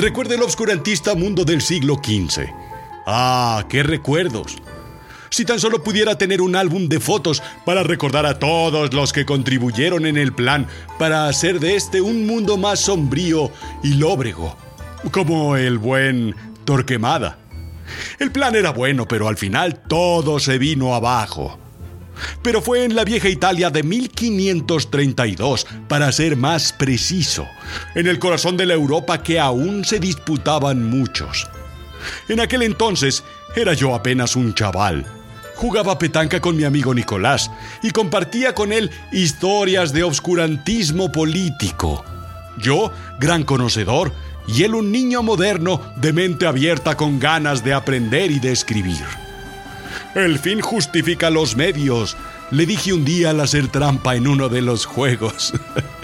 Recuerde el obscurantista mundo del siglo XV. Ah, qué recuerdos. Si tan solo pudiera tener un álbum de fotos para recordar a todos los que contribuyeron en el plan para hacer de este un mundo más sombrío y lóbrego, como el buen Torquemada. El plan era bueno, pero al final todo se vino abajo. Pero fue en la vieja Italia de 1532, para ser más preciso, en el corazón de la Europa que aún se disputaban muchos. En aquel entonces era yo apenas un chaval. Jugaba petanca con mi amigo Nicolás y compartía con él historias de obscurantismo político. Yo, gran conocedor, y él un niño moderno de mente abierta con ganas de aprender y de escribir. El fin justifica los medios, le dije un día al hacer trampa en uno de los juegos.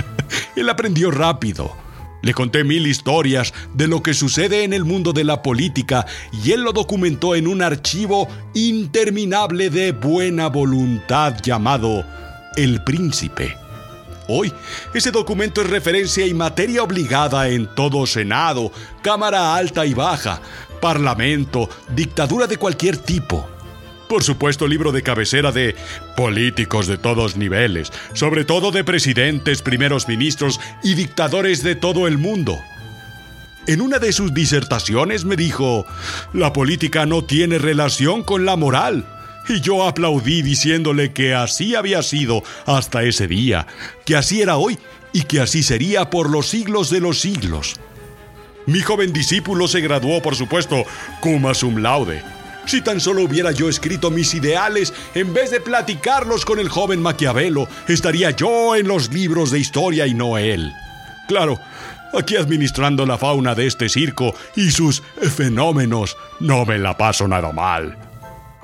él aprendió rápido. Le conté mil historias de lo que sucede en el mundo de la política y él lo documentó en un archivo interminable de buena voluntad llamado El Príncipe. Hoy, ese documento es referencia y materia obligada en todo Senado, Cámara Alta y Baja, Parlamento, dictadura de cualquier tipo. Por supuesto, libro de cabecera de políticos de todos niveles, sobre todo de presidentes, primeros ministros y dictadores de todo el mundo. En una de sus disertaciones me dijo, la política no tiene relación con la moral. Y yo aplaudí diciéndole que así había sido hasta ese día, que así era hoy y que así sería por los siglos de los siglos. Mi joven discípulo se graduó, por supuesto, cum sum laude. Si tan solo hubiera yo escrito mis ideales en vez de platicarlos con el joven Maquiavelo, estaría yo en los libros de historia y no él. Claro, aquí administrando la fauna de este circo y sus fenómenos, no me la paso nada mal.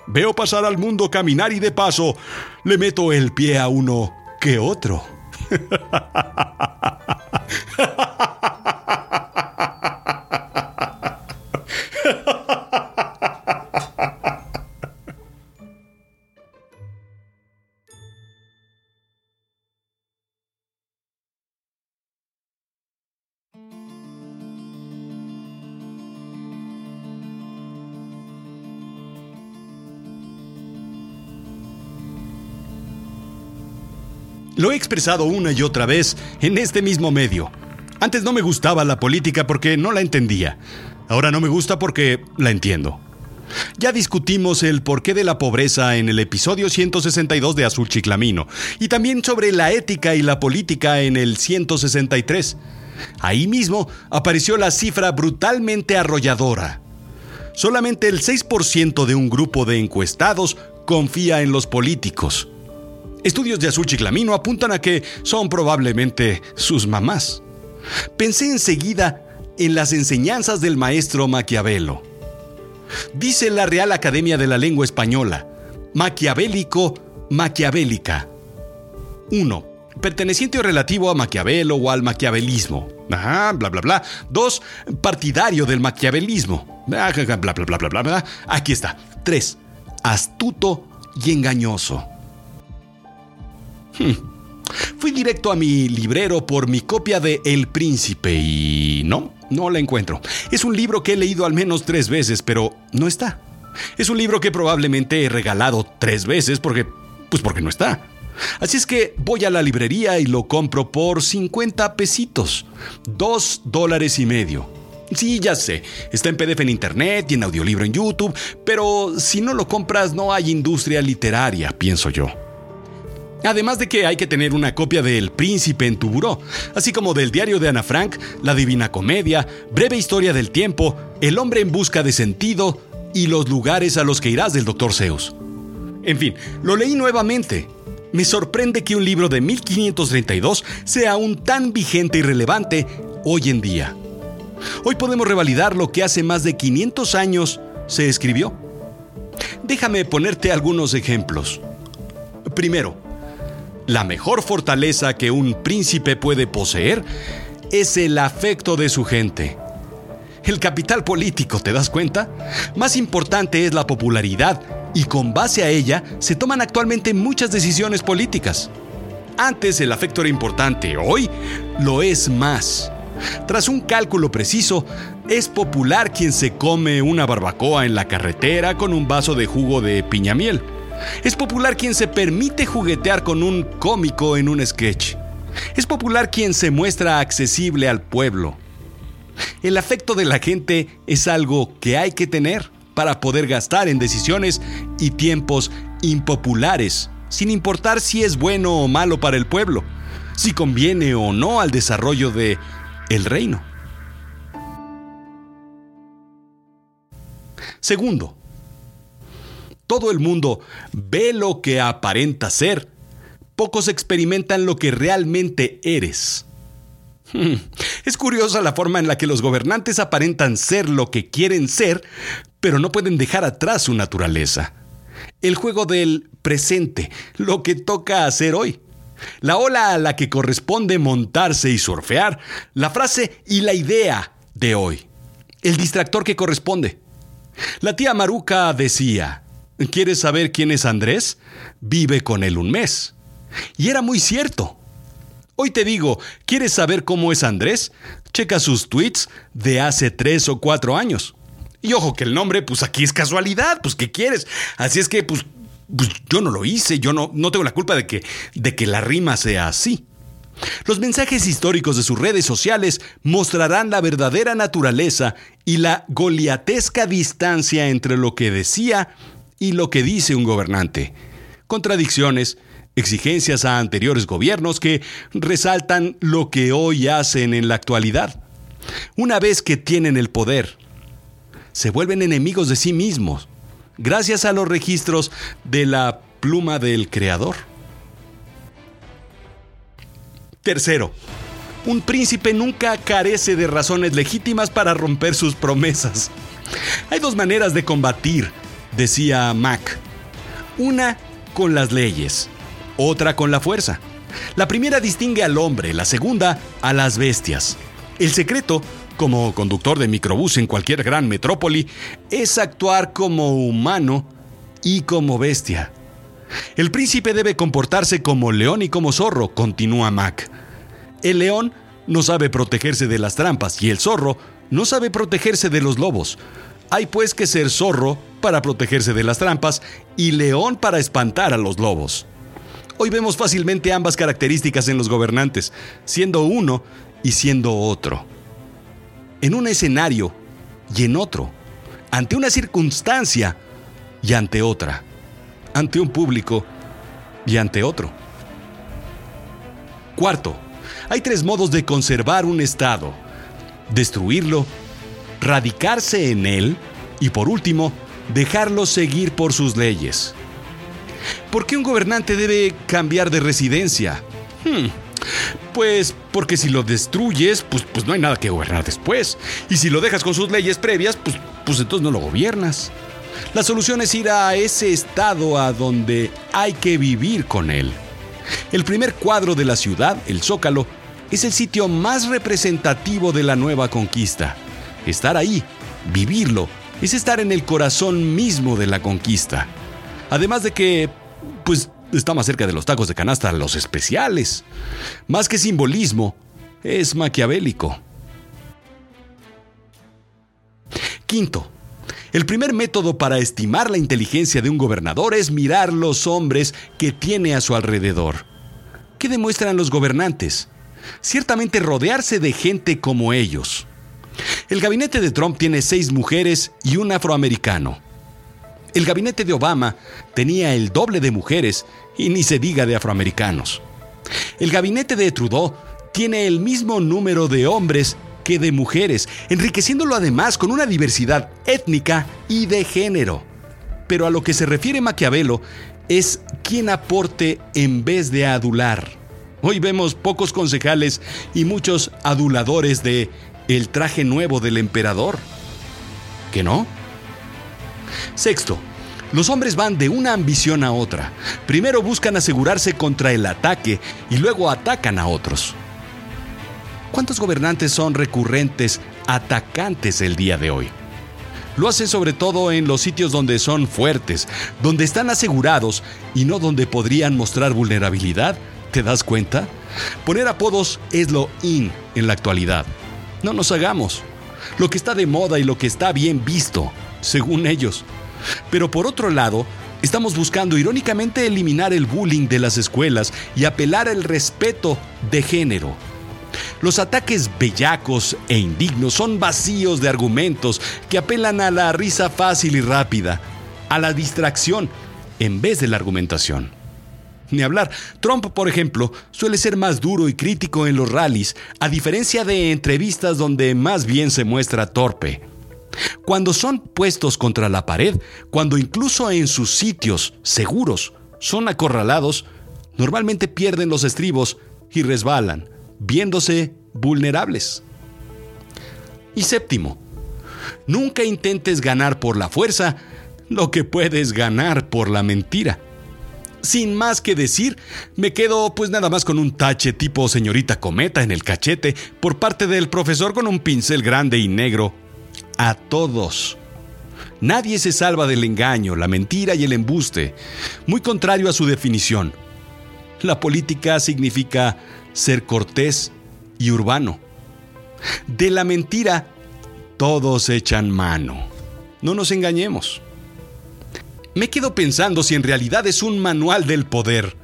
Veo pasar al mundo caminar y de paso le meto el pie a uno que otro. Lo he expresado una y otra vez en este mismo medio. Antes no me gustaba la política porque no la entendía. Ahora no me gusta porque la entiendo. Ya discutimos el porqué de la pobreza en el episodio 162 de Azul Chiclamino y también sobre la ética y la política en el 163. Ahí mismo apareció la cifra brutalmente arrolladora. Solamente el 6% de un grupo de encuestados confía en los políticos. Estudios de Azul Chiclamino apuntan a que son probablemente sus mamás. Pensé enseguida en las enseñanzas del maestro Maquiavelo. Dice la Real Academia de la Lengua Española, maquiavélico, maquiavélica. 1. Perteneciente o relativo a Maquiavelo o al maquiavelismo. Ajá, bla, bla, bla. 2. Partidario del maquiavelismo. Bla, bla, bla, bla, bla, bla. Aquí está. 3. Astuto y engañoso. Hmm. Fui directo a mi librero por mi copia de El Príncipe y no, no la encuentro. Es un libro que he leído al menos tres veces, pero no está. Es un libro que probablemente he regalado tres veces porque, pues porque no está. Así es que voy a la librería y lo compro por 50 pesitos. Dos dólares y medio. Sí, ya sé, está en PDF en internet y en audiolibro en YouTube, pero si no lo compras no hay industria literaria, pienso yo. Además de que hay que tener una copia de El Príncipe en tu buró, así como del diario de Ana Frank, La Divina Comedia, Breve Historia del Tiempo, El Hombre en Busca de Sentido y Los Lugares a los que irás del Dr. Zeus. En fin, lo leí nuevamente. Me sorprende que un libro de 1532 sea aún tan vigente y relevante hoy en día. Hoy podemos revalidar lo que hace más de 500 años se escribió. Déjame ponerte algunos ejemplos. Primero, la mejor fortaleza que un príncipe puede poseer es el afecto de su gente. El capital político, ¿te das cuenta? Más importante es la popularidad y con base a ella se toman actualmente muchas decisiones políticas. Antes el afecto era importante, hoy lo es más. Tras un cálculo preciso, Es popular quien se come una barbacoa en la carretera con un vaso de jugo de piñamiel. Es popular quien se permite juguetear con un cómico en un sketch. Es popular quien se muestra accesible al pueblo. El afecto de la gente es algo que hay que tener para poder gastar en decisiones y tiempos impopulares, sin importar si es bueno o malo para el pueblo, si conviene o no al desarrollo de el reino. Segundo, todo el mundo ve lo que aparenta ser, pocos experimentan lo que realmente eres. Hmm. Es curiosa la forma en la que los gobernantes aparentan ser lo que quieren ser, pero no pueden dejar atrás su naturaleza. El juego del presente, lo que toca hacer hoy. La ola a la que corresponde montarse y surfear, la frase y la idea de hoy. El distractor que corresponde. La tía Maruca decía, ¿quieres saber quién es Andrés? Vive con él un mes. Y era muy cierto. Hoy te digo, ¿quieres saber cómo es Andrés? Checa sus tweets de hace tres o cuatro años. Y ojo que el nombre, pues aquí es casualidad, pues ¿qué quieres? Así es que, pues, pues yo no lo hice, yo no, no tengo la culpa de que, de que la rima sea así. Los mensajes históricos de sus redes sociales mostrarán la verdadera naturaleza y la goliatesca distancia entre lo que decía y lo que dice un gobernante. Contradicciones, exigencias a anteriores gobiernos que resaltan lo que hoy hacen en la actualidad. Una vez que tienen el poder, se vuelven enemigos de sí mismos, gracias a los registros de la pluma del Creador. Tercero, un príncipe nunca carece de razones legítimas para romper sus promesas. Hay dos maneras de combatir, decía Mac. Una con las leyes otra con la fuerza. La primera distingue al hombre, la segunda a las bestias. El secreto, como conductor de microbús en cualquier gran metrópoli, es actuar como humano y como bestia. El príncipe debe comportarse como león y como zorro, continúa Mac. El león no sabe protegerse de las trampas y el zorro no sabe protegerse de los lobos. Hay pues que ser zorro para protegerse de las trampas y león para espantar a los lobos. Hoy vemos fácilmente ambas características en los gobernantes, siendo uno y siendo otro. En un escenario y en otro, ante una circunstancia y ante otra, ante un público y ante otro. Cuarto, hay tres modos de conservar un Estado. Destruirlo, radicarse en él y por último, dejarlo seguir por sus leyes. ¿Por qué un gobernante debe cambiar de residencia? Hmm, pues porque si lo destruyes, pues, pues no hay nada que gobernar después. Y si lo dejas con sus leyes previas, pues, pues entonces no lo gobiernas. La solución es ir a ese estado a donde hay que vivir con él. El primer cuadro de la ciudad, el Zócalo, es el sitio más representativo de la nueva conquista. Estar ahí, vivirlo, es estar en el corazón mismo de la conquista. Además de que, pues, está más cerca de los tacos de canasta los especiales. Más que simbolismo, es maquiavélico. Quinto, el primer método para estimar la inteligencia de un gobernador es mirar los hombres que tiene a su alrededor. ¿Qué demuestran los gobernantes? Ciertamente rodearse de gente como ellos. El gabinete de Trump tiene seis mujeres y un afroamericano. El gabinete de Obama tenía el doble de mujeres y ni se diga de afroamericanos. El gabinete de Trudeau tiene el mismo número de hombres que de mujeres, enriqueciéndolo además con una diversidad étnica y de género. Pero a lo que se refiere Maquiavelo es quien aporte en vez de adular. Hoy vemos pocos concejales y muchos aduladores de el traje nuevo del emperador. ¿Que no? Sexto, los hombres van de una ambición a otra. Primero buscan asegurarse contra el ataque y luego atacan a otros. ¿Cuántos gobernantes son recurrentes atacantes el día de hoy? Lo hacen sobre todo en los sitios donde son fuertes, donde están asegurados y no donde podrían mostrar vulnerabilidad. ¿Te das cuenta? Poner apodos es lo in en la actualidad. No nos hagamos. lo que está de moda y lo que está bien visto, según ellos. Pero por otro lado, estamos buscando irónicamente eliminar el bullying de las escuelas y apelar al respeto de género. Los ataques bellacos e indignos son vacíos de argumentos que apelan a la risa fácil y rápida, a la distracción, en vez de la argumentación. Ni hablar, Trump, por ejemplo, suele ser más duro y crítico en los rallies, a diferencia de entrevistas donde más bien se muestra torpe. Cuando son puestos contra la pared, cuando incluso en sus sitios seguros son acorralados, normalmente pierden los estribos y resbalan, viéndose vulnerables. Y séptimo, nunca intentes ganar por la fuerza lo que puedes ganar por la mentira. Sin más que decir, me quedo pues nada más con un tache tipo señorita cometa en el cachete por parte del profesor con un pincel grande y negro. A todos. Nadie se salva del engaño, la mentira y el embuste, muy contrario a su definición. La política significa ser cortés y urbano. De la mentira, todos echan mano. No nos engañemos. Me quedo pensando si en realidad es un manual del poder,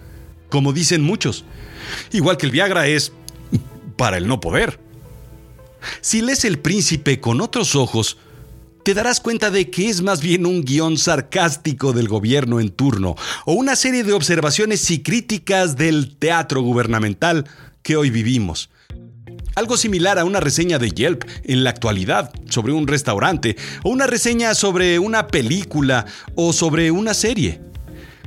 como dicen muchos. Igual que el Viagra es para el no poder. Si lees El Príncipe con otros ojos, te darás cuenta de que es más bien un guion sarcástico del gobierno en turno o una serie de observaciones y críticas del teatro gubernamental que hoy vivimos. Algo similar a una reseña de Yelp en la actualidad sobre un restaurante o una reseña sobre una película o sobre una serie.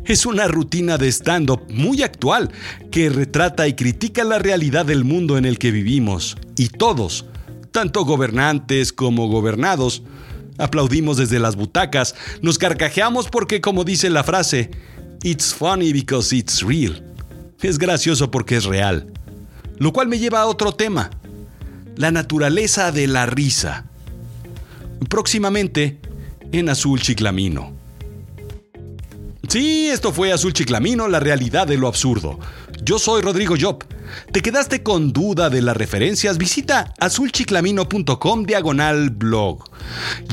Es una rutina de stand-up muy actual que retrata y critica la realidad del mundo en el que vivimos y todos, tanto gobernantes como gobernados, aplaudimos desde las butacas, nos carcajeamos porque como dice la frase, It's funny because it's real. Es gracioso porque es real. Lo cual me lleva a otro tema, la naturaleza de la risa. Próximamente en Azul Chiclamino. Sí, esto fue Azul Chiclamino, la realidad de lo absurdo. Yo soy Rodrigo Job. ¿Te quedaste con duda de las referencias? Visita azulchiclamino.com diagonal blog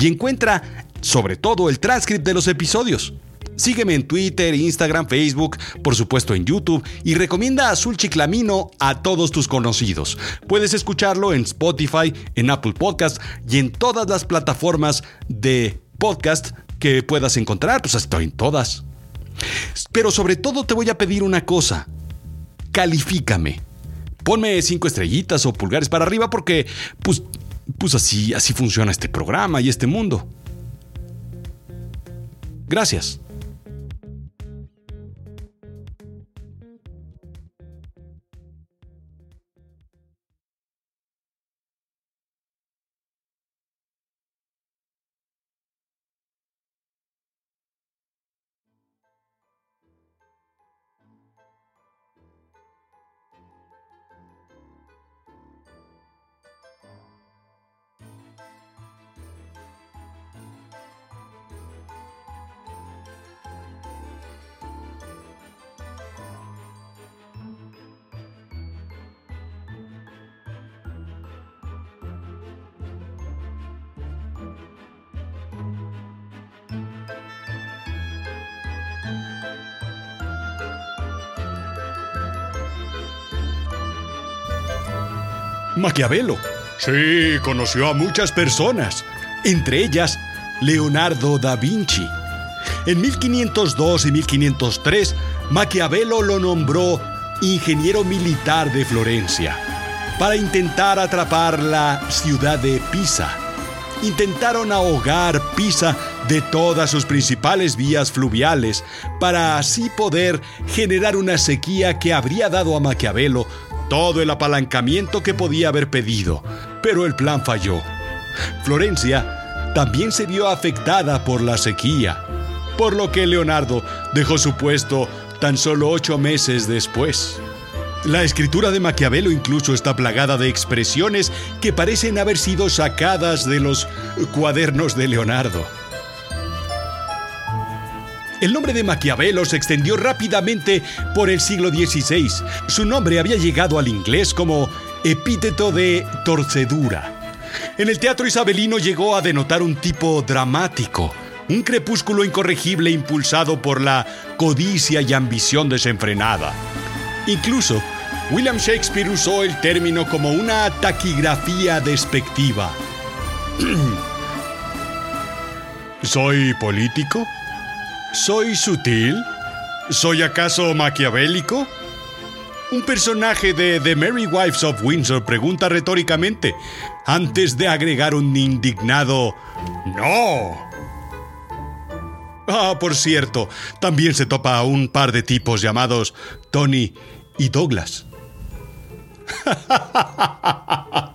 y encuentra sobre todo el transcript de los episodios. Sígueme en Twitter, Instagram, Facebook, por supuesto en YouTube y recomienda Azul Chiclamino a todos tus conocidos. Puedes escucharlo en Spotify, en Apple Podcast y en todas las plataformas de podcast que puedas encontrar, pues estoy en todas. Pero sobre todo te voy a pedir una cosa. Califícame. Ponme cinco estrellitas o pulgares para arriba porque, pues, pues así, así funciona este programa y este mundo. Gracias. Maquiavelo. Sí, conoció a muchas personas, entre ellas Leonardo da Vinci. En 1502 y 1503, Maquiavelo lo nombró ingeniero militar de Florencia para intentar atrapar la ciudad de Pisa. Intentaron ahogar Pisa de todas sus principales vías fluviales para así poder generar una sequía que habría dado a Maquiavelo todo el apalancamiento que podía haber pedido, pero el plan falló. Florencia también se vio afectada por la sequía, por lo que Leonardo dejó su puesto tan solo ocho meses después. La escritura de Maquiavelo incluso está plagada de expresiones que parecen haber sido sacadas de los cuadernos de Leonardo. El nombre de Maquiavelo se extendió rápidamente por el siglo XVI. Su nombre había llegado al inglés como epíteto de torcedura, En el teatro isabelino llegó a denotar un tipo dramático, un crepúsculo incorregible impulsado por la codicia y ambición desenfrenada. Incluso, William Shakespeare usó el término como una taquigrafía despectiva. ¿Soy político? ¿Soy sutil? ¿Soy acaso maquiavélico? Un personaje de The Merry Wives of Windsor pregunta retóricamente, antes de agregar un indignado ¡No! Ah, por cierto, también se topa a un par de tipos llamados Tony y Douglas.